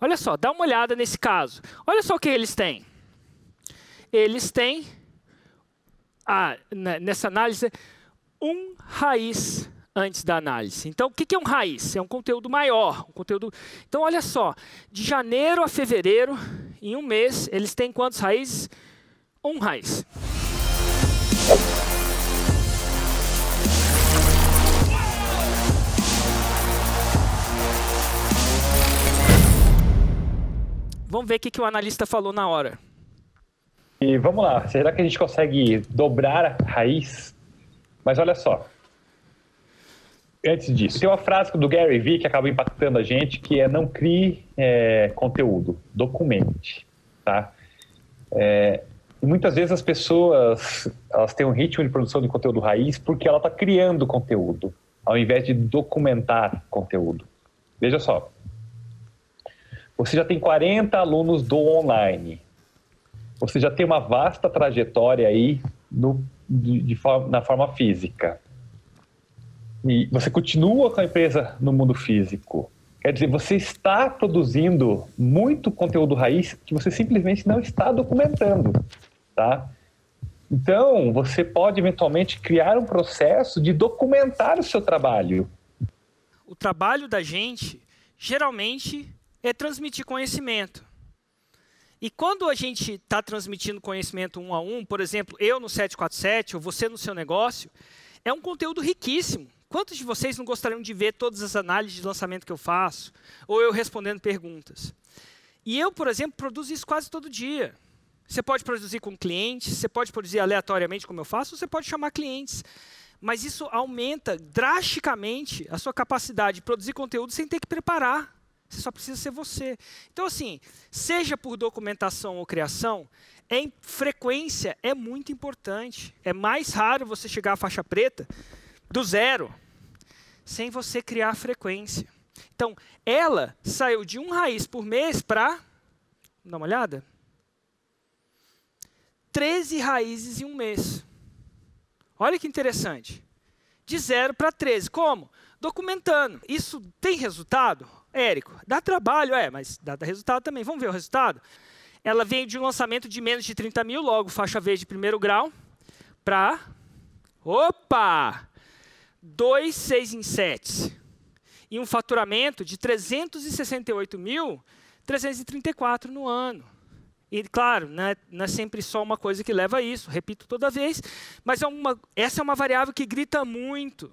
Olha só, dá uma olhada nesse caso. Olha só o que eles têm. Eles têm, ah, nessa análise, um raiz antes da análise. Então, o que é um raiz? É um conteúdo maior. Um conteúdo... Então, olha só, de janeiro a fevereiro, em um mês, eles têm quantos raízes? Um raiz. Vamos ver o que, que o analista falou na hora. E vamos lá, será que a gente consegue dobrar a raiz? Mas olha só. Antes disso, tem uma frase do Gary Vee que acaba impactando a gente, que é não crie é, conteúdo, documente, tá? É, muitas vezes as pessoas elas têm um ritmo de produção de conteúdo raiz porque ela está criando conteúdo, ao invés de documentar conteúdo. Veja só, você já tem 40 alunos do online. Você já tem uma vasta trajetória aí no, de, de na forma física. E você continua com a empresa no mundo físico. Quer dizer, você está produzindo muito conteúdo raiz que você simplesmente não está documentando, tá? Então, você pode eventualmente criar um processo de documentar o seu trabalho. O trabalho da gente, geralmente, é transmitir conhecimento. E quando a gente está transmitindo conhecimento um a um, por exemplo, eu no 747 ou você no seu negócio, é um conteúdo riquíssimo. Quantos de vocês não gostariam de ver todas as análises de lançamento que eu faço? Ou eu respondendo perguntas? E eu, por exemplo, produzo isso quase todo dia. Você pode produzir com clientes, você pode produzir aleatoriamente, como eu faço, ou você pode chamar clientes. Mas isso aumenta drasticamente a sua capacidade de produzir conteúdo sem ter que preparar. Você só precisa ser você. Então, assim, seja por documentação ou criação, em frequência é muito importante. É mais raro você chegar à faixa preta do zero, sem você criar frequência. Então, ela saiu de um raiz por mês para. Dá uma olhada? 13 raízes em um mês. Olha que interessante. De zero para 13. Como? Documentando. Isso tem resultado? Érico, dá trabalho, é, mas dá, resultado também. Vamos ver o resultado? Ela vem de um lançamento de menos de 30 mil, logo faixa verde de primeiro grau, para. Opa! 2, 6 em 7. E um faturamento de 368.334 no ano. E, claro, não é, não é, sempre só uma coisa que leva a isso, repito toda vez, mas é uma, essa é uma variável que grita muito.